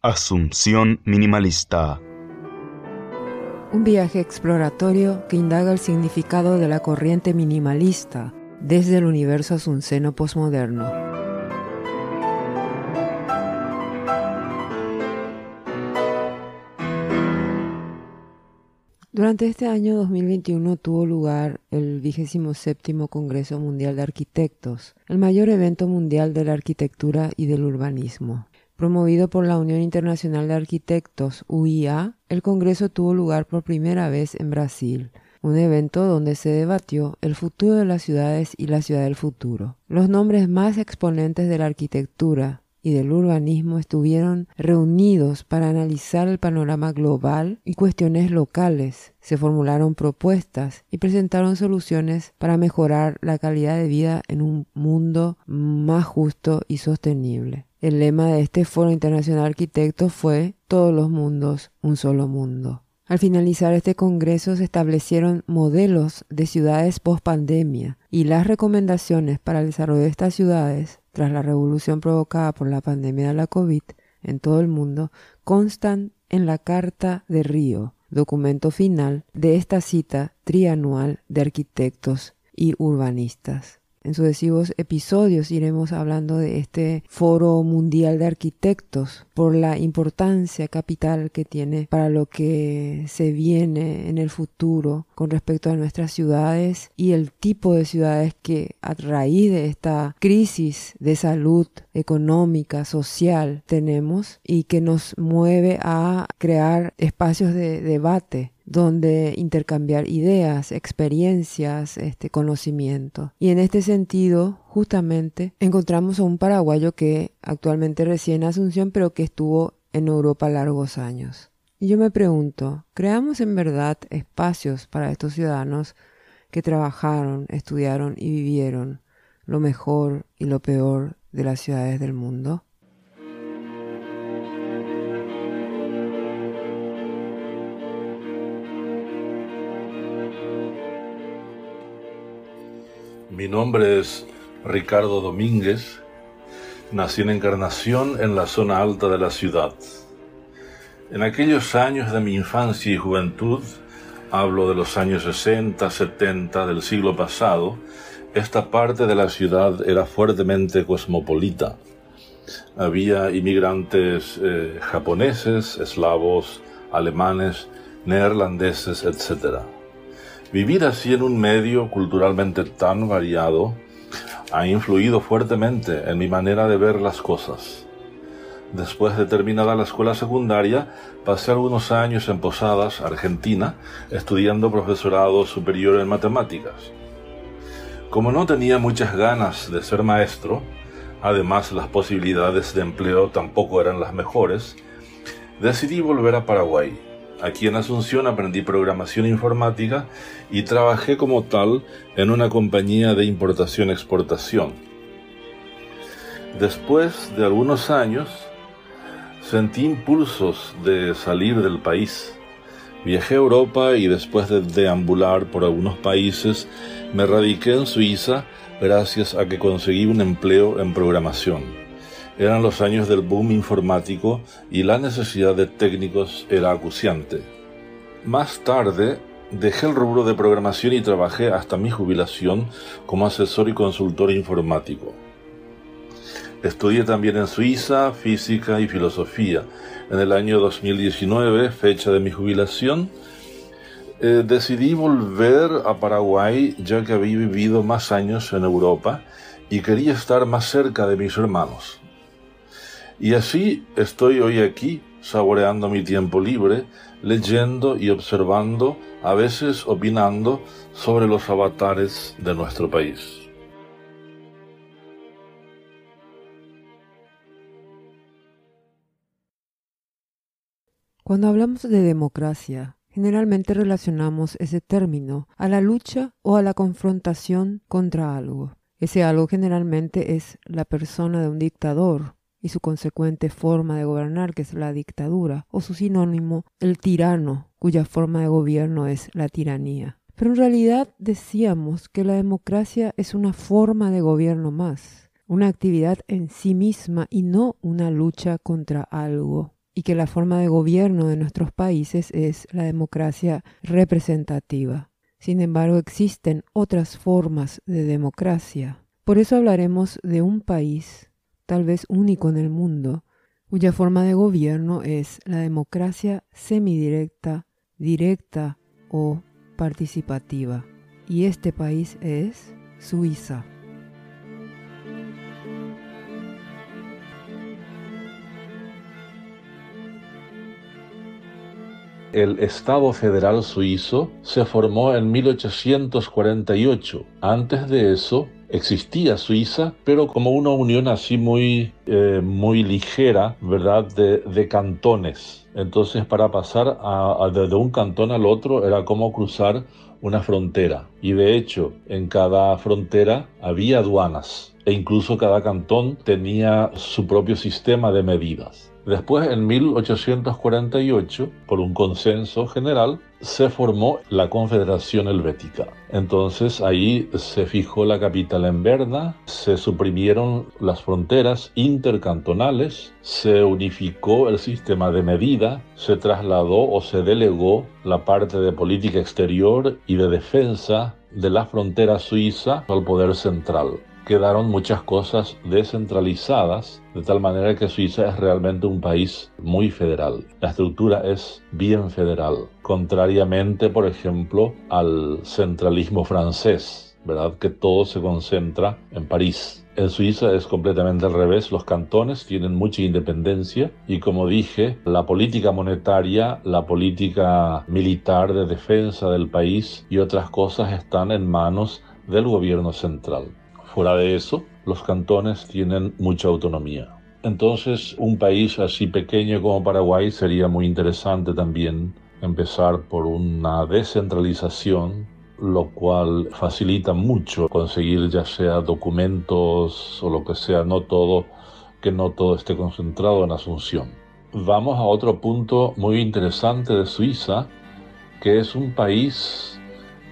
Asunción Minimalista. Un viaje exploratorio que indaga el significado de la corriente minimalista desde el universo asunceno posmoderno. Durante este año 2021 tuvo lugar el 27 Congreso Mundial de Arquitectos, el mayor evento mundial de la arquitectura y del urbanismo. Promovido por la Unión Internacional de Arquitectos, UIA, el Congreso tuvo lugar por primera vez en Brasil, un evento donde se debatió el futuro de las ciudades y la ciudad del futuro. Los nombres más exponentes de la arquitectura y del urbanismo estuvieron reunidos para analizar el panorama global y cuestiones locales. Se formularon propuestas y presentaron soluciones para mejorar la calidad de vida en un mundo más justo y sostenible. El lema de este Foro Internacional de Arquitectos fue Todos los mundos, un solo mundo. Al finalizar este congreso se establecieron modelos de ciudades post pandemia y las recomendaciones para el desarrollo de estas ciudades tras la revolución provocada por la pandemia de la COVID en todo el mundo constan en la Carta de Río, documento final de esta cita trianual de arquitectos y urbanistas. En sucesivos episodios iremos hablando de este foro mundial de arquitectos por la importancia capital que tiene para lo que se viene en el futuro con respecto a nuestras ciudades y el tipo de ciudades que a raíz de esta crisis de salud económica, social tenemos y que nos mueve a crear espacios de debate donde intercambiar ideas, experiencias, este conocimiento. Y en este sentido, justamente, encontramos a un paraguayo que actualmente reside en Asunción, pero que estuvo en Europa largos años. Y yo me pregunto, ¿creamos en verdad espacios para estos ciudadanos que trabajaron, estudiaron y vivieron lo mejor y lo peor de las ciudades del mundo? Mi nombre es Ricardo Domínguez. Nací en Encarnación, en la zona alta de la ciudad. En aquellos años de mi infancia y juventud, hablo de los años 60, 70 del siglo pasado, esta parte de la ciudad era fuertemente cosmopolita. Había inmigrantes eh, japoneses, eslavos, alemanes, neerlandeses, etc. Vivir así en un medio culturalmente tan variado ha influido fuertemente en mi manera de ver las cosas. Después de terminada la escuela secundaria, pasé algunos años en Posadas, Argentina, estudiando profesorado superior en matemáticas. Como no tenía muchas ganas de ser maestro, además las posibilidades de empleo tampoco eran las mejores, decidí volver a Paraguay Aquí en Asunción aprendí programación informática y trabajé como tal en una compañía de importación-exportación. Después de algunos años, sentí impulsos de salir del país. Viajé a Europa y después de deambular por algunos países, me radiqué en Suiza gracias a que conseguí un empleo en programación. Eran los años del boom informático y la necesidad de técnicos era acuciante. Más tarde, dejé el rubro de programación y trabajé hasta mi jubilación como asesor y consultor informático. Estudié también en Suiza física y filosofía. En el año 2019, fecha de mi jubilación, eh, decidí volver a Paraguay ya que había vivido más años en Europa y quería estar más cerca de mis hermanos. Y así estoy hoy aquí, saboreando mi tiempo libre, leyendo y observando, a veces opinando sobre los avatares de nuestro país. Cuando hablamos de democracia, generalmente relacionamos ese término a la lucha o a la confrontación contra algo. Ese algo generalmente es la persona de un dictador y su consecuente forma de gobernar, que es la dictadura, o su sinónimo, el tirano, cuya forma de gobierno es la tiranía. Pero en realidad decíamos que la democracia es una forma de gobierno más, una actividad en sí misma y no una lucha contra algo. y que la forma de gobierno de nuestros países es la democracia representativa. Sin embargo, existen otras formas de democracia. Por eso hablaremos de un país, tal vez único en el mundo, cuya forma de gobierno es la democracia semidirecta, directa o participativa. Y este país es Suiza. El Estado federal suizo se formó en 1848. Antes de eso, existía Suiza, pero como una unión así muy, eh, muy ligera, ¿verdad?, de, cantones. Entonces, para pasar de un cantón al otro era como cruzar una frontera. Y de hecho, en cada frontera había aduanas e incluso cada cantón tenía su propio sistema de medidas. Después, en 1848, por un consenso general, se formó la Confederación Helvética. Entonces ahí se fijó la capital en Berna, se suprimieron las fronteras intercantonales, se unificó el sistema de medida, se trasladó o se delegó la parte de política exterior y de defensa de la frontera suiza al poder central quedaron muchas cosas descentralizadas, de tal manera que Suiza es realmente un país muy federal. La estructura es bien federal, contrariamente, por ejemplo, al centralismo francés, ¿verdad? Que todo se concentra en París. En Suiza es completamente al revés, los cantones tienen mucha independencia y como dije, la política monetaria, la política militar de defensa del país y otras cosas están en manos del gobierno central. Fuera de eso, los cantones tienen mucha autonomía. Entonces, un país así pequeño como Paraguay sería muy interesante también empezar por una descentralización, lo cual facilita mucho conseguir ya sea documentos o lo que sea, no todo, que no todo esté concentrado en Asunción. Vamos a otro punto muy interesante de Suiza, que es un país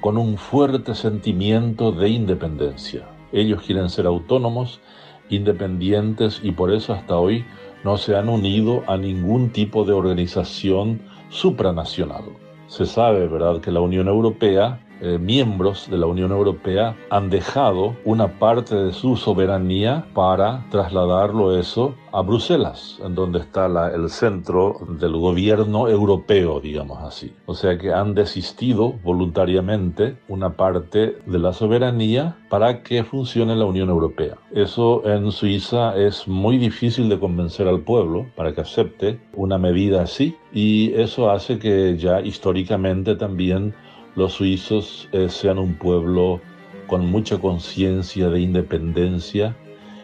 con un fuerte sentimiento de independencia. Ellos quieren ser autónomos, independientes y por eso hasta hoy no se han unido a ningún tipo de organización supranacional. Se sabe, ¿verdad?, que la Unión Europea eh, miembros de la Unión Europea han dejado una parte de su soberanía para trasladarlo eso a Bruselas, en donde está el centro del gobierno europeo, digamos así. O sea que han desistido voluntariamente una parte de la soberanía para que funcione la Unión Europea. Eso en Suiza es muy difícil de convencer al pueblo para que acepte una medida así y eso hace que ya históricamente también los suizos eh, sean un pueblo con mucha conciencia de independencia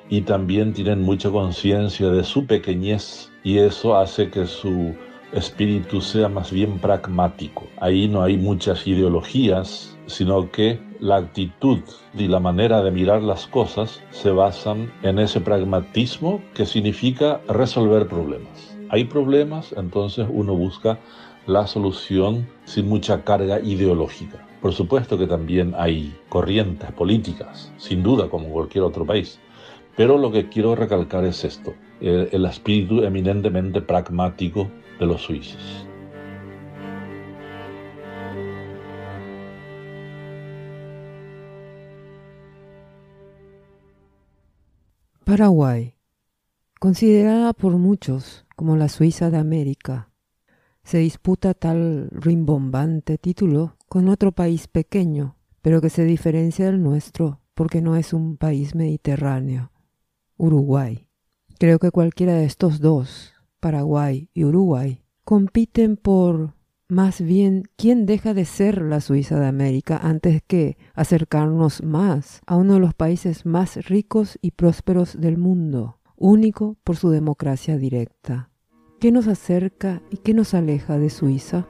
y también tienen mucha conciencia de su pequeñez y eso hace que su espíritu sea más bien pragmático. Ahí no hay muchas ideologías, sino que la actitud y la manera de mirar las cosas se basan en ese pragmatismo que significa resolver problemas. Hay problemas, entonces uno busca la solución sin mucha carga ideológica. Por supuesto que también hay corrientes políticas, sin duda, como cualquier otro país. Pero lo que quiero recalcar es esto, el, espíritu eminentemente pragmático de los suizos. Paraguay, considerada por muchos como la Suiza de América, se disputa tal rimbombante título con otro país pequeño, pero que se diferencia del nuestro porque no es un país mediterráneo, Uruguay. Creo que cualquiera de estos dos, Paraguay y Uruguay, compiten por más bien quién deja de ser la Suiza de América antes que acercarnos más a uno de los países más ricos y prósperos del mundo, único por su democracia directa. ¿Qué nos acerca y qué nos aleja de Suiza?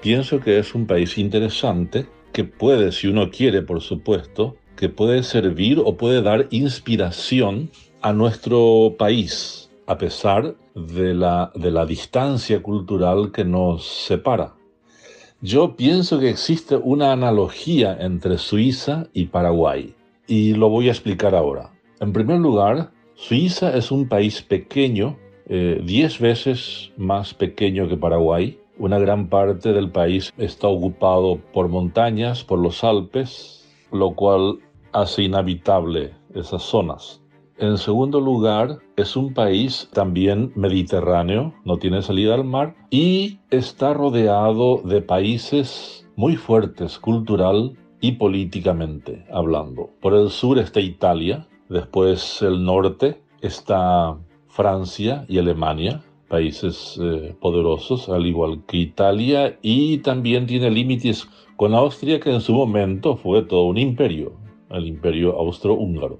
Pienso que es un país interesante que puede, si uno quiere, por supuesto, que puede servir o puede dar inspiración a nuestro país, a pesar de la, de la distancia cultural que nos separa. Yo pienso que existe una analogía entre Suiza y Paraguay. Y lo voy a explicar ahora. En primer lugar, Suiza es un país pequeño, 10 eh, veces más pequeño que Paraguay. Una gran parte del país está ocupado por montañas, por los Alpes, lo cual hace inhabitable esas zonas. En segundo lugar, es un país también mediterráneo, no tiene salida al mar y está rodeado de países muy fuertes cultural y políticamente hablando. Por el sur está Italia, después el norte está Francia y Alemania, países eh, poderosos, al igual que Italia, y también tiene límites con Austria, que en su momento fue todo un imperio, el imperio austrohúngaro.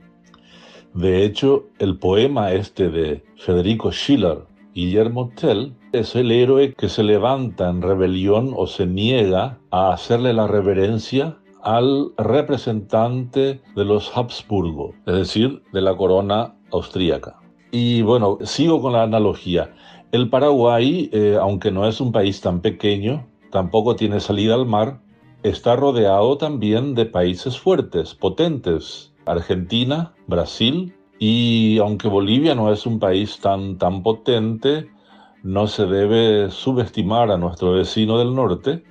De hecho, el poema este de Federico Schiller, Guillermo Tell, es el héroe que se levanta en rebelión o se niega a hacerle la reverencia al representante de los Habsburgo, es decir, de la corona austríaca. Y bueno, sigo con la analogía. El Paraguay, eh, aunque no es un país tan pequeño, tampoco tiene salida al mar, está rodeado también de países fuertes, potentes, Argentina, Brasil y aunque Bolivia no es un país tan, tan potente, no se debe subestimar a nuestro vecino del norte,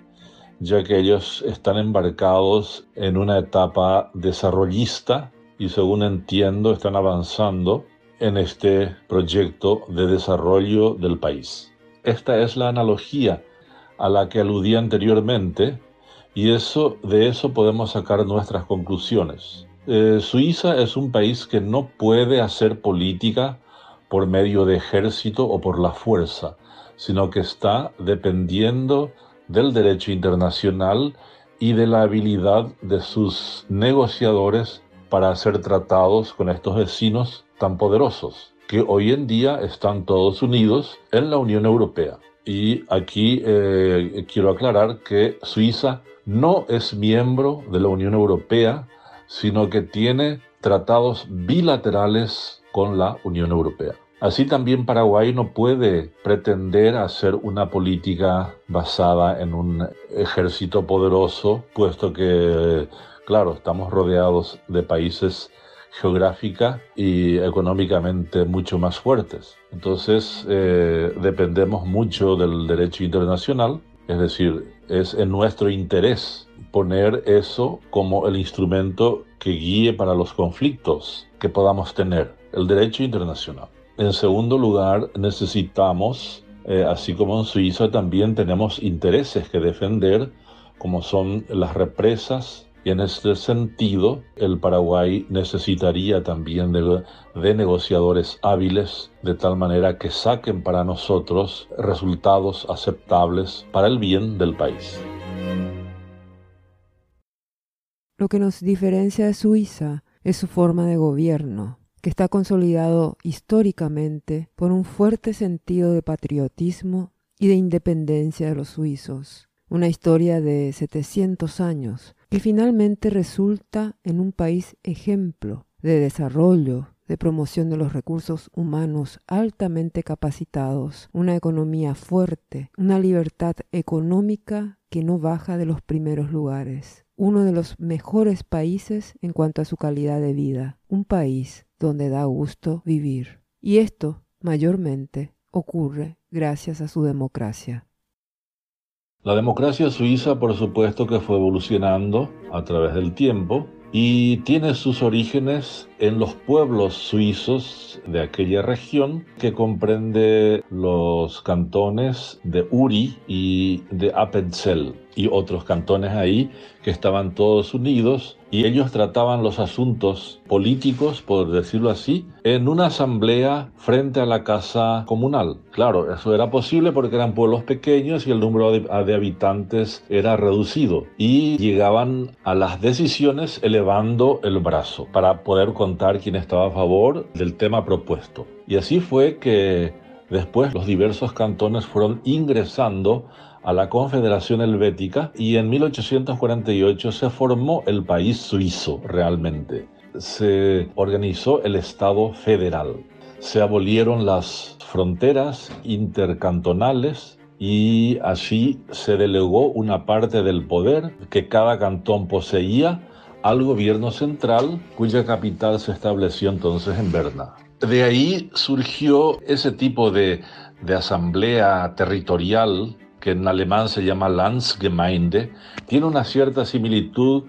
ya que ellos están embarcados en una etapa desarrollista y según entiendo están avanzando en este proyecto de desarrollo del país. Esta es la analogía a la que aludí anteriormente y eso, de eso podemos sacar nuestras conclusiones. Eh, Suiza es un país que no puede hacer política por medio de ejército o por la fuerza, sino que está dependiendo del derecho internacional y de la habilidad de sus negociadores para hacer tratados con estos vecinos tan poderosos, que hoy en día están todos unidos en la Unión Europea. Y aquí eh, quiero aclarar que Suiza no es miembro de la Unión Europea, sino que tiene tratados bilaterales con la Unión Europea. Así también Paraguay no puede pretender hacer una política basada en un ejército poderoso, puesto que, claro, estamos rodeados de países geográfica y económicamente mucho más fuertes. Entonces, eh, dependemos mucho del derecho internacional, es decir, es en nuestro interés poner eso como el instrumento que guíe para los conflictos que podamos tener, el derecho internacional. En segundo lugar, necesitamos, eh, así como en Suiza, también tenemos intereses que defender, como son las represas, y en este sentido, el Paraguay necesitaría también de, de, negociadores hábiles, de tal manera que saquen para nosotros resultados aceptables para el bien del país. Lo que nos diferencia de Suiza es su forma de gobierno, que está consolidado históricamente por un fuerte sentido de patriotismo y de independencia de los suizos. Una historia de 700 años que finalmente resulta en un país ejemplo de desarrollo, de promoción de los recursos humanos altamente capacitados, una economía fuerte, una libertad económica que no baja de los primeros lugares uno de los mejores países en cuanto a su calidad de vida, un país donde da gusto vivir. Y esto, mayormente, ocurre gracias a su democracia. La democracia suiza, por supuesto, que fue evolucionando a través del tiempo y tiene sus orígenes en los pueblos suizos de aquella región que comprende los cantones de Uri y de Appenzell y otros cantones ahí que estaban todos unidos y ellos trataban los asuntos políticos, por decirlo así, en una asamblea frente a la casa comunal. Claro, eso era posible porque eran pueblos pequeños y el número de, habitantes era reducido y llegaban a las decisiones elevando el brazo para poder contar quién estaba a favor del tema propuesto. Y así fue que después los diversos cantones fueron ingresando a la Confederación Helvética y en 1848 se formó el país suizo realmente. Se organizó el Estado federal. Se abolieron las fronteras intercantonales y así se delegó una parte del poder que cada cantón poseía al gobierno central, cuya capital se estableció entonces en Berna. De ahí surgió ese tipo de, de asamblea territorial que en alemán se llama Landsgemeinde, tiene una cierta similitud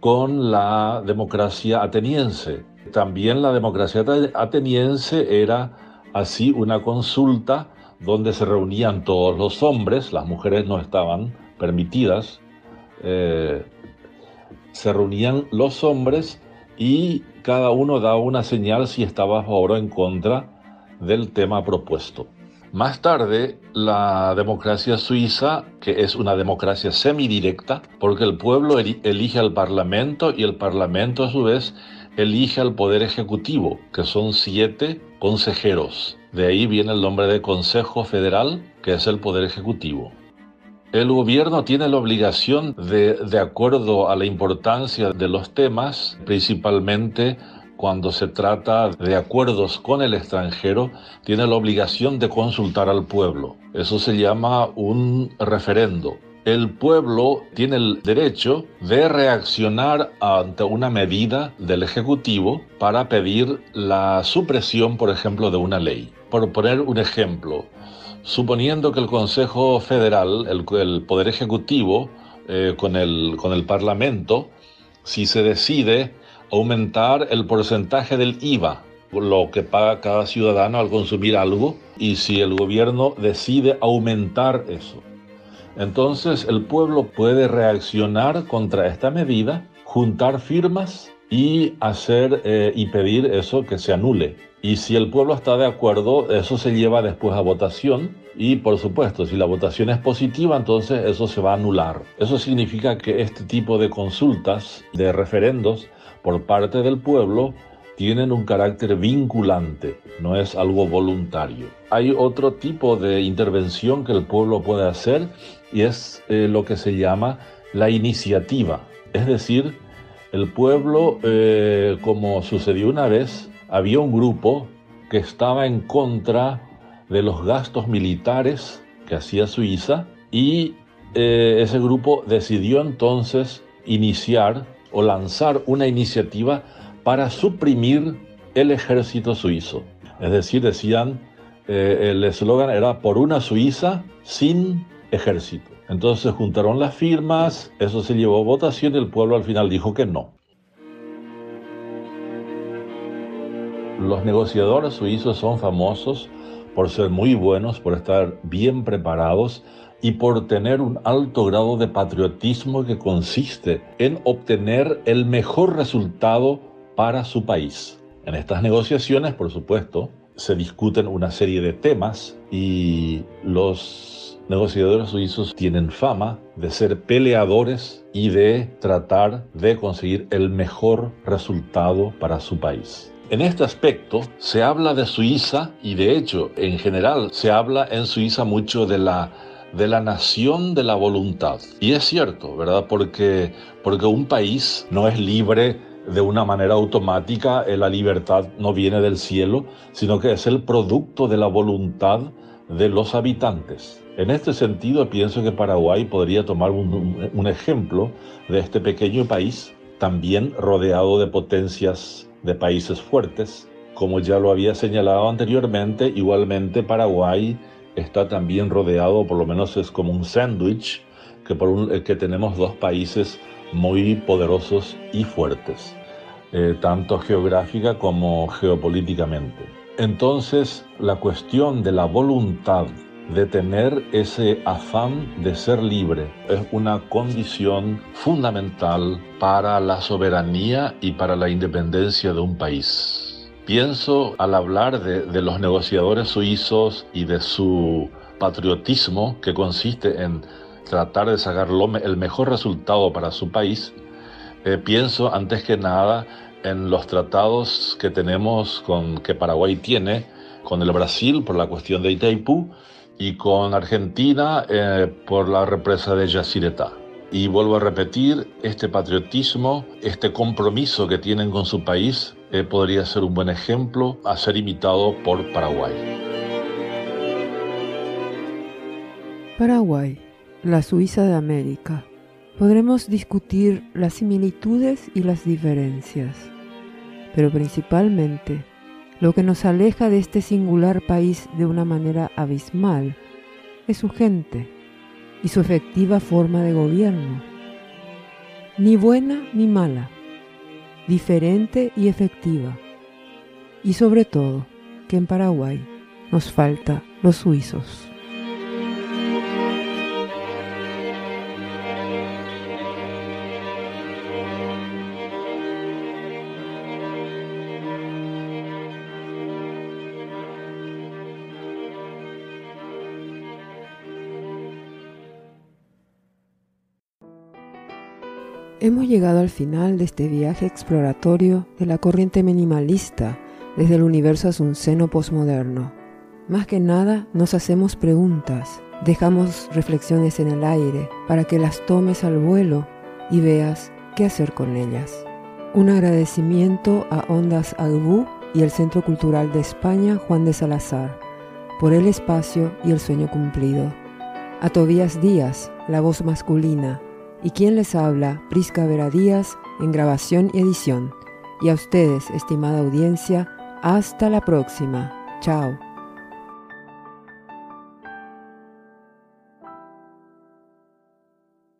con la democracia ateniense. También la democracia ateniense era así una consulta donde se reunían todos los hombres, las mujeres no estaban permitidas, eh, se reunían los hombres y cada uno daba una señal si estaba a favor o en contra del tema propuesto. Más tarde, la democracia suiza, que es una democracia semidirecta, porque el pueblo elige al parlamento y el parlamento a su vez elige al poder ejecutivo, que son siete consejeros. De ahí viene el nombre de Consejo Federal, que es el poder ejecutivo. El gobierno tiene la obligación de, de acuerdo a la importancia de los temas, principalmente cuando se trata de acuerdos con el extranjero, tiene la obligación de consultar al pueblo. Eso se llama un referendo. El pueblo tiene el derecho de reaccionar ante una medida del Ejecutivo para pedir la supresión, por ejemplo, de una ley. Por poner un ejemplo, suponiendo que el Consejo Federal, el, Poder Ejecutivo, eh, con, el, con el Parlamento, si se decide aumentar el porcentaje del IVA, lo que paga cada ciudadano al consumir algo, y si el gobierno decide aumentar eso. Entonces el pueblo puede reaccionar contra esta medida, juntar firmas y hacer eh, y pedir eso que se anule. Y si el pueblo está de acuerdo, eso se lleva después a votación y por supuesto, si la votación es positiva, entonces eso se va a anular. Eso significa que este tipo de consultas, de referendos, por parte del pueblo tienen un carácter vinculante, no es algo voluntario. Hay otro tipo de intervención que el pueblo puede hacer y es eh, lo que se llama la iniciativa. Es decir, el pueblo, eh, como sucedió una vez, había un grupo que estaba en contra de los gastos militares que hacía Suiza y eh, ese grupo decidió entonces iniciar o lanzar una iniciativa para suprimir el ejército suizo. Es decir, decían, eh, el eslogan era por una Suiza sin ejército. Entonces juntaron las firmas, eso se llevó a votación y el pueblo al final dijo que no. Los negociadores suizos son famosos por ser muy buenos, por estar bien preparados y por tener un alto grado de patriotismo que consiste en obtener el mejor resultado para su país. En estas negociaciones, por supuesto, se discuten una serie de temas y los negociadores suizos tienen fama de ser peleadores y de tratar de conseguir el mejor resultado para su país. En este aspecto se habla de Suiza y de hecho en general se habla en Suiza mucho de la de la nación de la voluntad. Y es cierto, ¿verdad? Porque, porque un país no es libre de una manera automática, eh, la libertad no viene del cielo, sino que es el producto de la voluntad de los habitantes. En este sentido, pienso que Paraguay podría tomar un, ejemplo de este pequeño país, también rodeado de potencias de países fuertes. Como ya lo había señalado anteriormente, igualmente Paraguay está también rodeado, por lo menos es como un sándwich, que, eh, que tenemos dos países muy poderosos y fuertes, eh, tanto geográfica como geopolíticamente. Entonces, la cuestión de la voluntad de tener ese afán de ser libre es una condición fundamental para la soberanía y para la independencia de un país. Pienso al hablar de, los negociadores suizos y de su patriotismo que consiste en tratar de sacar el mejor resultado para su país, eh, pienso antes que nada en los tratados que tenemos con que Paraguay tiene con el Brasil por la cuestión de Itaipú y con Argentina eh, por la represa de Yacyretá. Y vuelvo a repetir, este patriotismo, este compromiso que tienen con su país eh, podría ser un buen ejemplo a ser imitado por Paraguay. Paraguay, la Suiza de América. Podremos discutir las similitudes y las diferencias, pero principalmente lo que nos aleja de este singular país de una manera abismal es su gente y su efectiva forma de gobierno. Ni buena ni mala, diferente y efectiva. Y sobre todo, que en Paraguay nos falta los suizos. Hemos llegado al final de este viaje exploratorio de la corriente minimalista desde el universo asunceno posmoderno. Más que nada nos hacemos preguntas, dejamos reflexiones en el aire para que las tomes al vuelo y veas qué hacer con ellas. Un agradecimiento a Ondas Agbú y el Centro Cultural de España Juan de Salazar por el espacio y el sueño cumplido. A Tobías Díaz, la voz masculina, y quien les habla, Prisca Vera Díaz, en grabación y edición. Y a ustedes, estimada audiencia, hasta la próxima. Chao.